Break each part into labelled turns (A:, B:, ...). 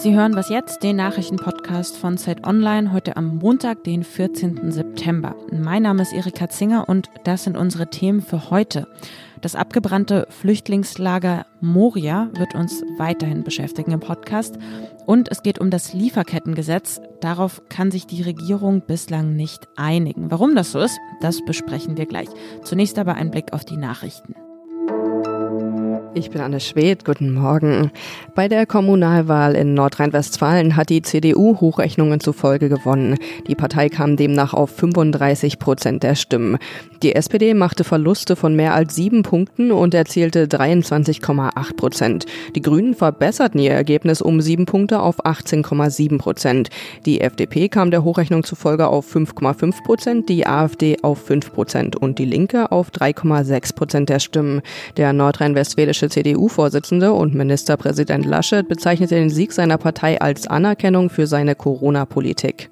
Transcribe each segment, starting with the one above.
A: Sie hören was jetzt, den Nachrichtenpodcast von Zeit Online, heute am Montag, den 14. September. Mein Name ist Erika Zinger und das sind unsere Themen für heute. Das abgebrannte Flüchtlingslager Moria wird uns weiterhin beschäftigen im Podcast. Und es geht um das Lieferkettengesetz. Darauf kann sich die Regierung bislang nicht einigen. Warum das so ist, das besprechen wir gleich. Zunächst aber ein Blick auf die Nachrichten.
B: Ich bin Anne Schwedt, guten Morgen. Bei der Kommunalwahl in Nordrhein-Westfalen hat die CDU Hochrechnungen zufolge gewonnen. Die Partei kam demnach auf 35 Prozent der Stimmen. Die SPD machte Verluste von mehr als sieben Punkten und erzielte 23,8 Prozent. Die Grünen verbesserten ihr Ergebnis um sieben Punkte auf 18,7 Prozent. Die FDP kam der Hochrechnung zufolge auf 5,5 Prozent, die AfD auf 5 Prozent und die Linke auf 3,6 Prozent der Stimmen. Der nordrhein-westfälische bayerische CDU-Vorsitzende und Ministerpräsident Laschet bezeichnete den Sieg seiner Partei als Anerkennung für seine Corona-Politik.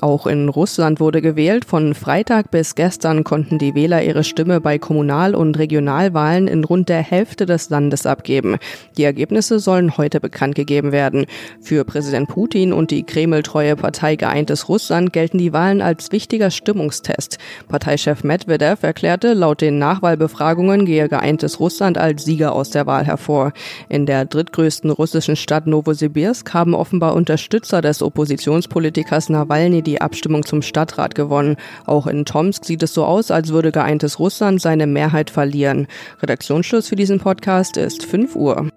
B: Auch in Russland wurde gewählt. Von Freitag bis gestern konnten die Wähler ihre Stimme bei Kommunal- und Regionalwahlen in rund der Hälfte des Landes abgeben. Die Ergebnisse sollen heute bekannt gegeben werden. Für Präsident Putin und die Kreml-treue Partei Geeintes Russland gelten die Wahlen als wichtiger Stimmungstest. Parteichef Medvedev erklärte, laut den Nachwahlbefragungen gehe Geeintes Russland als Sieger aus der Wahl hervor. In der drittgrößten russischen Stadt Novosibirsk haben offenbar Unterstützer des Oppositionspolitikers Nawalny die Abstimmung zum Stadtrat gewonnen. Auch in Tomsk sieht es so aus, als würde geeintes Russland seine Mehrheit verlieren. Redaktionsschluss für diesen Podcast ist 5 Uhr.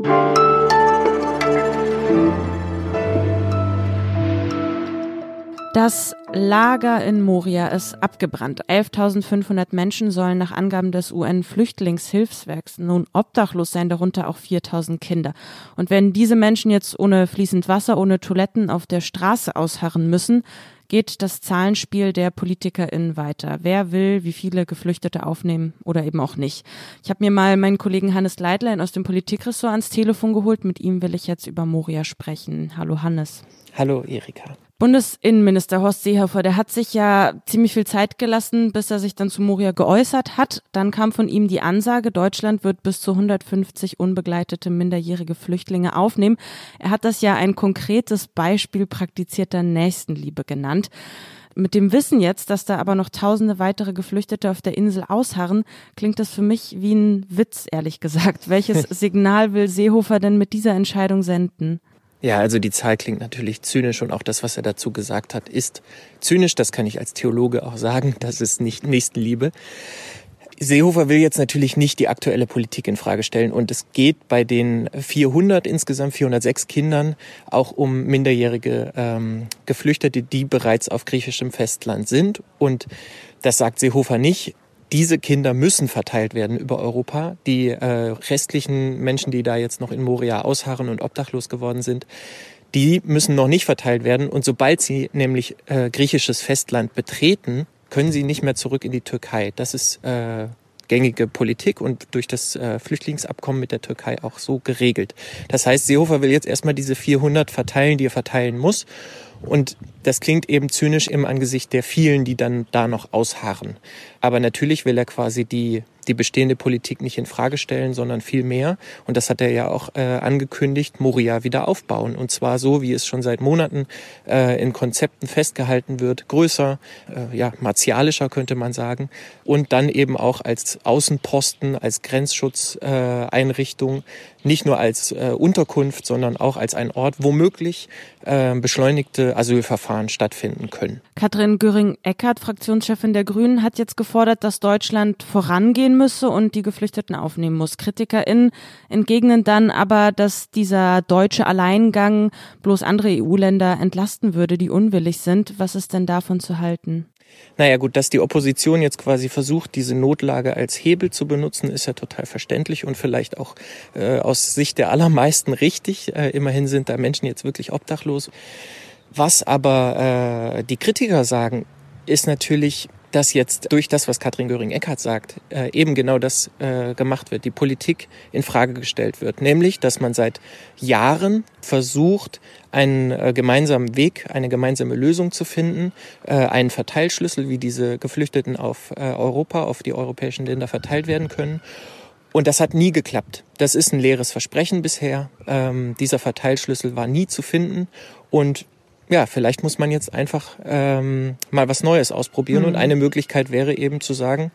A: Das Lager in Moria ist abgebrannt. 11.500 Menschen sollen nach Angaben des UN-Flüchtlingshilfswerks nun obdachlos sein, darunter auch 4.000 Kinder. Und wenn diese Menschen jetzt ohne fließend Wasser, ohne Toiletten auf der Straße ausharren müssen, geht das Zahlenspiel der PolitikerInnen weiter. Wer will wie viele Geflüchtete aufnehmen oder eben auch nicht. Ich habe mir mal meinen Kollegen Hannes Leitlein aus dem Politikressort ans Telefon geholt. Mit ihm will ich jetzt über Moria sprechen. Hallo Hannes.
C: Hallo Erika.
A: Bundesinnenminister Horst Seehofer, der hat sich ja ziemlich viel Zeit gelassen, bis er sich dann zu Moria geäußert hat. Dann kam von ihm die Ansage, Deutschland wird bis zu 150 unbegleitete minderjährige Flüchtlinge aufnehmen. Er hat das ja ein konkretes Beispiel praktizierter Nächstenliebe genannt. Mit dem Wissen jetzt, dass da aber noch tausende weitere Geflüchtete auf der Insel ausharren, klingt das für mich wie ein Witz, ehrlich gesagt. Welches Signal will Seehofer denn mit dieser Entscheidung senden?
C: Ja, also die Zahl klingt natürlich zynisch und auch das, was er dazu gesagt hat, ist zynisch. Das kann ich als Theologe auch sagen. Das ist nicht Nächstenliebe. Seehofer will jetzt natürlich nicht die aktuelle Politik in Frage stellen und es geht bei den 400 insgesamt 406 Kindern auch um minderjährige ähm, Geflüchtete, die bereits auf griechischem Festland sind und das sagt Seehofer nicht diese Kinder müssen verteilt werden über Europa. Die äh, restlichen Menschen, die da jetzt noch in Moria ausharren und obdachlos geworden sind, die müssen noch nicht verteilt werden. Und sobald sie nämlich äh, griechisches Festland betreten, können sie nicht mehr zurück in die Türkei. Das ist äh, gängige Politik und durch das äh, Flüchtlingsabkommen mit der Türkei auch so geregelt. Das heißt, Seehofer will jetzt erstmal diese 400 verteilen, die er verteilen muss. Und das klingt eben zynisch im Angesicht der vielen, die dann da noch ausharren. Aber natürlich will er quasi die die bestehende Politik nicht in Frage stellen, sondern viel mehr. Und das hat er ja auch äh, angekündigt, Moria wieder aufbauen. Und zwar so, wie es schon seit Monaten äh, in Konzepten festgehalten wird, größer, äh, ja, martialischer könnte man sagen. Und dann eben auch als Außenposten, als Grenzschutzeinrichtung, äh, nicht nur als äh, Unterkunft, sondern auch als ein Ort, womöglich äh, beschleunigte Asylverfahren stattfinden können.
A: Katrin Göring-Eckardt, Fraktionschefin der Grünen, hat jetzt gefordert, dass Deutschland vorangehen gehen müsse und die Geflüchteten aufnehmen muss. KritikerInnen entgegnen dann aber, dass dieser deutsche Alleingang bloß andere EU-Länder entlasten würde, die unwillig sind. Was ist denn davon zu halten?
C: Naja gut, dass die Opposition jetzt quasi versucht, diese Notlage als Hebel zu benutzen, ist ja total verständlich und vielleicht auch äh, aus Sicht der allermeisten richtig. Äh, immerhin sind da Menschen jetzt wirklich obdachlos. Was aber äh, die Kritiker sagen, ist natürlich, dass jetzt durch das, was Katrin Göring-Eckardt sagt, äh, eben genau das äh, gemacht wird, die Politik in Frage gestellt wird, nämlich, dass man seit Jahren versucht, einen äh, gemeinsamen Weg, eine gemeinsame Lösung zu finden, äh, einen Verteilschlüssel, wie diese Geflüchteten auf äh, Europa, auf die europäischen Länder verteilt werden können Und das hat nie geklappt. Das ist ein leeres Versprechen bisher. Ähm, dieser Verteilschlüssel war nie zu finden. Und ja, vielleicht muss man jetzt einfach ähm, mal was Neues ausprobieren. Mhm. Und eine Möglichkeit wäre eben zu sagen,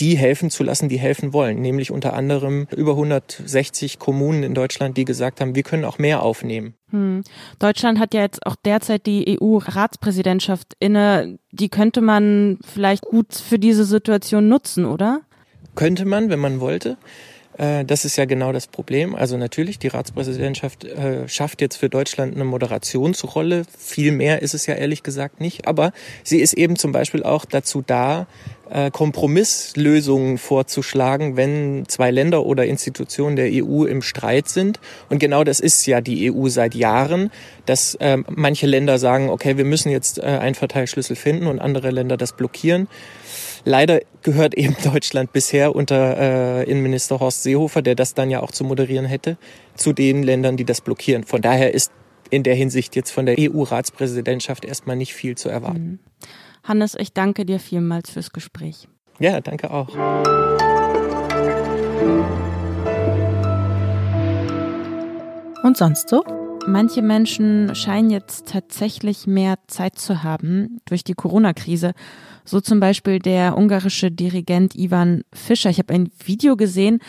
C: die helfen zu lassen, die helfen wollen. Nämlich unter anderem über 160 Kommunen in Deutschland, die gesagt haben, wir können auch mehr aufnehmen.
A: Hm. Deutschland hat ja jetzt auch derzeit die EU-Ratspräsidentschaft inne. Die könnte man vielleicht gut für diese Situation nutzen, oder?
C: Könnte man, wenn man wollte. Äh, das ist ja genau das Problem. Also natürlich, die Ratspräsidentschaft äh, schafft jetzt für Deutschland eine Moderationsrolle. Viel mehr ist es ja ehrlich gesagt nicht. Aber sie ist eben zum Beispiel auch dazu da, äh, Kompromisslösungen vorzuschlagen, wenn zwei Länder oder Institutionen der EU im Streit sind. Und genau das ist ja die EU seit Jahren, dass äh, manche Länder sagen, okay, wir müssen jetzt äh, einen Verteilschlüssel finden und andere Länder das blockieren. Leider gehört eben Deutschland bisher unter äh, Innenminister Horst Seehofer, der das dann ja auch zu moderieren hätte, zu den Ländern, die das blockieren. Von daher ist in der Hinsicht jetzt von der EU-Ratspräsidentschaft erstmal nicht viel zu erwarten. Mhm.
A: Hannes, ich danke dir vielmals fürs Gespräch.
C: Ja, danke auch.
A: Und sonst so? Manche Menschen scheinen jetzt tatsächlich mehr Zeit zu haben durch die Corona-Krise. So zum Beispiel der ungarische Dirigent Ivan Fischer. Ich habe ein Video gesehen,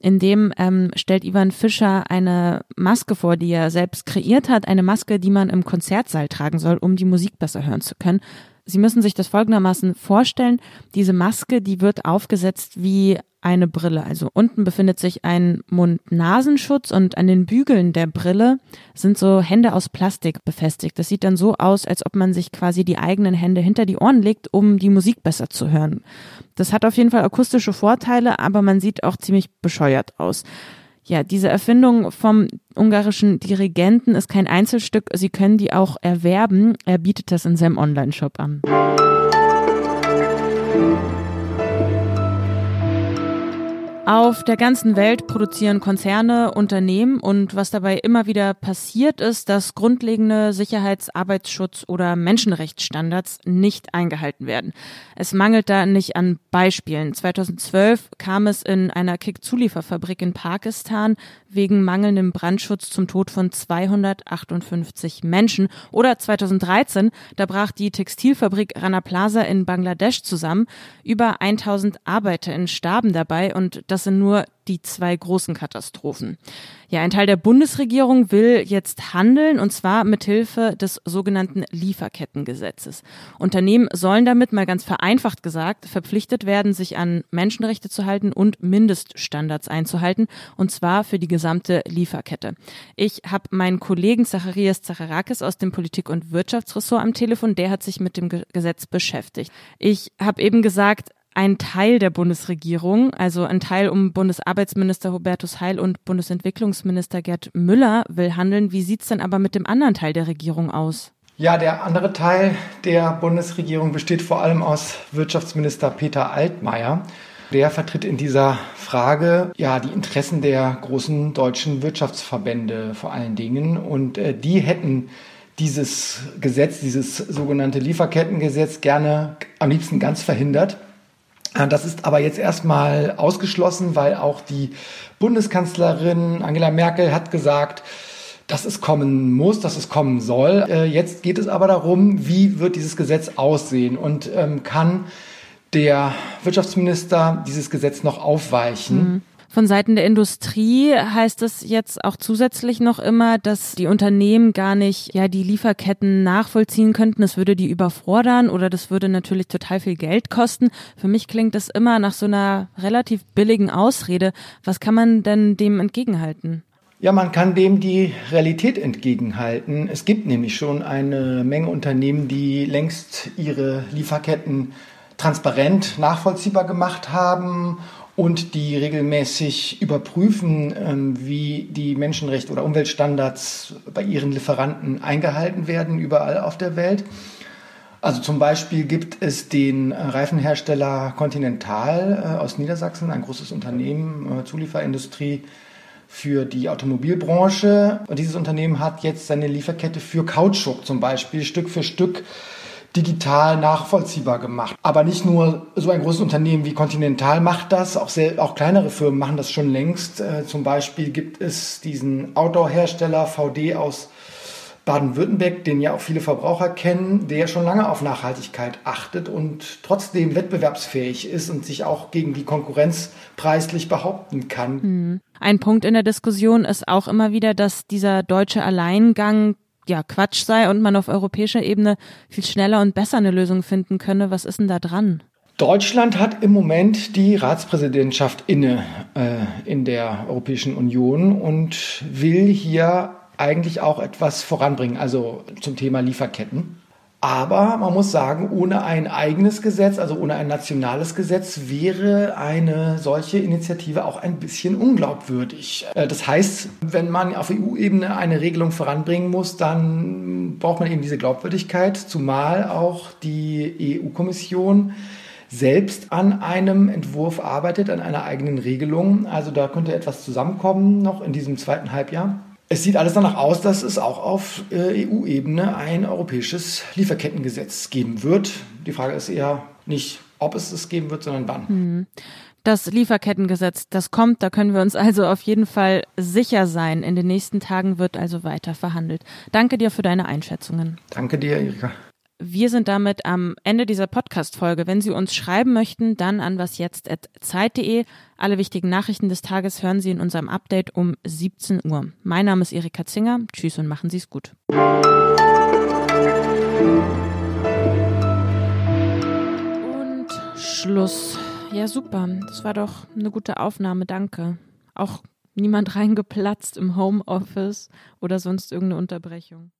A: in dem ähm, stellt Ivan Fischer eine Maske vor, die er selbst kreiert hat. Eine Maske, die man im Konzertsaal tragen soll, um die Musik besser hören zu können. Sie müssen sich das folgendermaßen vorstellen. Diese Maske, die wird aufgesetzt wie eine Brille. Also unten befindet sich ein Mund-Nasenschutz und an den Bügeln der Brille sind so Hände aus Plastik befestigt. Das sieht dann so aus, als ob man sich quasi die eigenen Hände hinter die Ohren legt, um die Musik besser zu hören. Das hat auf jeden Fall akustische Vorteile, aber man sieht auch ziemlich bescheuert aus. Ja, diese Erfindung vom ungarischen Dirigenten ist kein Einzelstück. Sie können die auch erwerben. Er bietet das in seinem Online-Shop an. Auf der ganzen Welt produzieren Konzerne Unternehmen und was dabei immer wieder passiert ist, dass grundlegende Sicherheits-, Arbeitsschutz- oder Menschenrechtsstandards nicht eingehalten werden. Es mangelt da nicht an Beispielen. 2012 kam es in einer Kick-Zulieferfabrik in Pakistan wegen mangelndem Brandschutz zum Tod von 258 Menschen. Oder 2013, da brach die Textilfabrik Rana Plaza in Bangladesch zusammen. Über 1000 ArbeiterInnen starben dabei und das sind nur die zwei großen Katastrophen. Ja, ein Teil der Bundesregierung will jetzt handeln und zwar mithilfe des sogenannten Lieferkettengesetzes. Unternehmen sollen damit mal ganz vereinfacht gesagt verpflichtet werden, sich an Menschenrechte zu halten und Mindeststandards einzuhalten und zwar für die gesamte Lieferkette. Ich habe meinen Kollegen Zacharias Zacharakis aus dem Politik- und Wirtschaftsressort am Telefon, der hat sich mit dem Gesetz beschäftigt. Ich habe eben gesagt, ein Teil der Bundesregierung, also ein Teil um Bundesarbeitsminister Hubertus Heil und Bundesentwicklungsminister Gerd Müller will handeln. Wie sieht's denn aber mit dem anderen Teil der Regierung aus?
D: Ja, der andere Teil der Bundesregierung besteht vor allem aus Wirtschaftsminister Peter Altmaier. Der vertritt in dieser Frage ja die Interessen der großen deutschen Wirtschaftsverbände vor allen Dingen und äh, die hätten dieses Gesetz, dieses sogenannte Lieferkettengesetz gerne am liebsten ganz verhindert. Äh, das ist aber jetzt erstmal ausgeschlossen, weil auch die Bundeskanzlerin Angela Merkel hat gesagt, dass es kommen muss, dass es kommen soll. Äh, jetzt geht es aber darum, wie wird dieses Gesetz aussehen und ähm, kann der Wirtschaftsminister dieses Gesetz noch aufweichen. Mhm.
A: Von Seiten der Industrie heißt es jetzt auch zusätzlich noch immer, dass die Unternehmen gar nicht ja die Lieferketten nachvollziehen könnten. Das würde die überfordern oder das würde natürlich total viel Geld kosten. Für mich klingt das immer nach so einer relativ billigen Ausrede. Was kann man denn dem entgegenhalten?
D: Ja, man kann dem die Realität entgegenhalten. Es gibt nämlich schon eine Menge Unternehmen, die längst ihre Lieferketten transparent nachvollziehbar gemacht haben und die regelmäßig überprüfen, ähm, wie die Menschenrechte oder Umweltstandards bei ihren Lieferanten eingehalten werden, überall auf der Welt. Also zum Beispiel gibt es den Reifenhersteller Continental äh, aus Niedersachsen, ein großes Unternehmen, äh, Zulieferindustrie für die Automobilbranche. Und dieses Unternehmen hat jetzt seine Lieferkette für Kautschuk zum Beispiel Stück für Stück digital nachvollziehbar gemacht. Aber nicht nur so ein großes Unternehmen wie Continental macht das, auch, sehr, auch kleinere Firmen machen das schon längst. Äh, zum Beispiel gibt es diesen Outdoor-Hersteller VD aus Baden-Württemberg, den ja auch viele Verbraucher kennen, der schon lange auf Nachhaltigkeit achtet und trotzdem wettbewerbsfähig ist und sich auch gegen die Konkurrenz preislich behaupten kann.
A: Hm. Ein Punkt in der Diskussion ist auch immer wieder, dass dieser deutsche Alleingang ja Quatsch sei und man auf europäischer Ebene viel schneller und besser eine Lösung finden könne. Was ist denn da dran?
D: Deutschland hat im Moment die Ratspräsidentschaft inne äh, in der Europäischen Union und will hier eigentlich auch etwas voranbringen, also zum Thema Lieferketten. Aber man muss sagen, ohne ein eigenes Gesetz, also ohne ein nationales Gesetz, wäre eine solche Initiative auch ein bisschen unglaubwürdig. Äh, das heißt, wenn man auf EU-Ebene eine Regelung voranbringen muss, dann braucht man eben diese Glaubwürdigkeit, zumal auch die EU-Kommission selbst an einem Entwurf arbeitet, an einer eigenen Regelung. Also da könnte etwas zusammenkommen noch in diesem zweiten Halbjahr. Es sieht alles danach aus, dass es auch auf äh, EU-Ebene ein europäisches Lieferkettengesetz geben wird. Die Frage ist eher nicht, ob es es geben wird, sondern wann.
A: Hm. Das Lieferkettengesetz, das kommt, da können wir uns also auf jeden Fall sicher sein. In den nächsten Tagen wird also weiter verhandelt. Danke dir für deine Einschätzungen.
D: Danke dir, Erika.
A: Wir sind damit am Ende dieser Podcast-Folge. Wenn Sie uns schreiben möchten, dann an wasjetzt.zeit.de. Alle wichtigen Nachrichten des Tages hören Sie in unserem Update um 17 Uhr. Mein Name ist Erika Zinger. Tschüss und machen Sie es gut. Und Schluss. Ja, super. Das war doch eine gute Aufnahme. Danke. Auch niemand reingeplatzt im Homeoffice oder sonst irgendeine Unterbrechung.